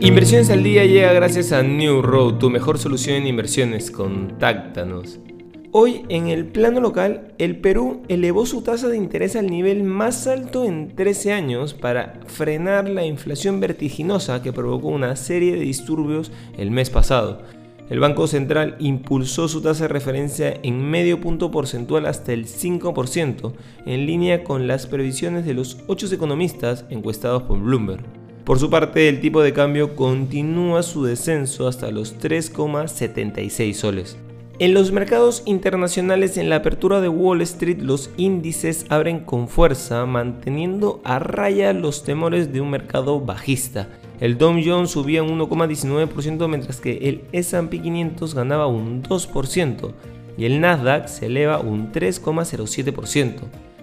Inversiones al día llega gracias a New Road, tu mejor solución en inversiones. Contáctanos. Hoy, en el plano local, el Perú elevó su tasa de interés al nivel más alto en 13 años para frenar la inflación vertiginosa que provocó una serie de disturbios el mes pasado. El Banco Central impulsó su tasa de referencia en medio punto porcentual hasta el 5%, en línea con las previsiones de los 8 economistas encuestados por Bloomberg. Por su parte, el tipo de cambio continúa su descenso hasta los 3,76 soles. En los mercados internacionales, en la apertura de Wall Street, los índices abren con fuerza, manteniendo a raya los temores de un mercado bajista. El Dow Jones subía un 1,19% mientras que el S&P 500 ganaba un 2% y el Nasdaq se eleva un 3,07%,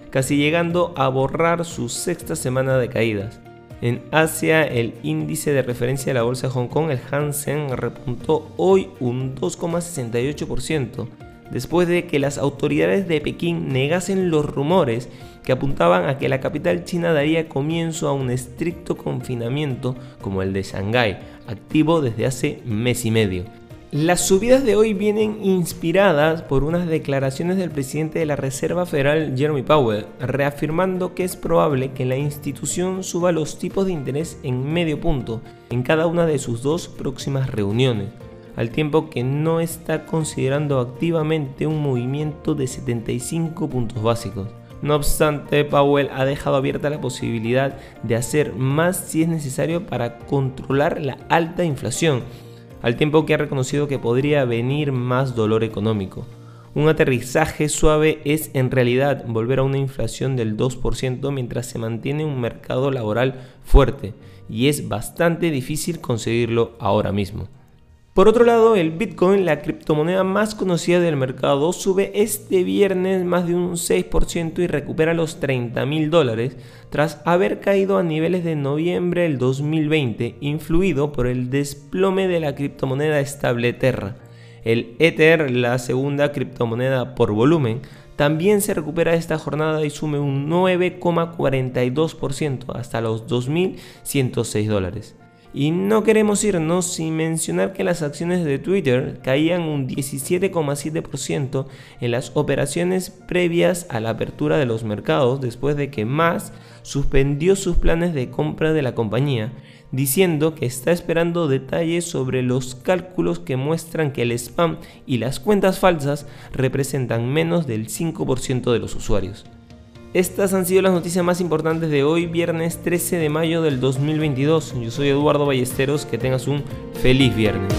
casi llegando a borrar su sexta semana de caídas. En Asia, el índice de referencia de la bolsa de Hong Kong, el Hansen, repuntó hoy un 2,68%, después de que las autoridades de Pekín negasen los rumores que apuntaban a que la capital china daría comienzo a un estricto confinamiento como el de Shanghái, activo desde hace mes y medio. Las subidas de hoy vienen inspiradas por unas declaraciones del presidente de la Reserva Federal, Jeremy Powell, reafirmando que es probable que la institución suba los tipos de interés en medio punto en cada una de sus dos próximas reuniones, al tiempo que no está considerando activamente un movimiento de 75 puntos básicos. No obstante, Powell ha dejado abierta la posibilidad de hacer más si es necesario para controlar la alta inflación al tiempo que ha reconocido que podría venir más dolor económico. Un aterrizaje suave es en realidad volver a una inflación del 2% mientras se mantiene un mercado laboral fuerte y es bastante difícil conseguirlo ahora mismo. Por otro lado, el Bitcoin, la criptomoneda más conocida del mercado, sube este viernes más de un 6% y recupera los 30 mil dólares tras haber caído a niveles de noviembre del 2020, influido por el desplome de la criptomoneda estable Terra. El Ether, la segunda criptomoneda por volumen, también se recupera esta jornada y sume un 9,42% hasta los 2.106 dólares. Y no queremos irnos sin mencionar que las acciones de Twitter caían un 17,7% en las operaciones previas a la apertura de los mercados después de que Musk suspendió sus planes de compra de la compañía, diciendo que está esperando detalles sobre los cálculos que muestran que el spam y las cuentas falsas representan menos del 5% de los usuarios. Estas han sido las noticias más importantes de hoy, viernes 13 de mayo del 2022. Yo soy Eduardo Ballesteros, que tengas un feliz viernes.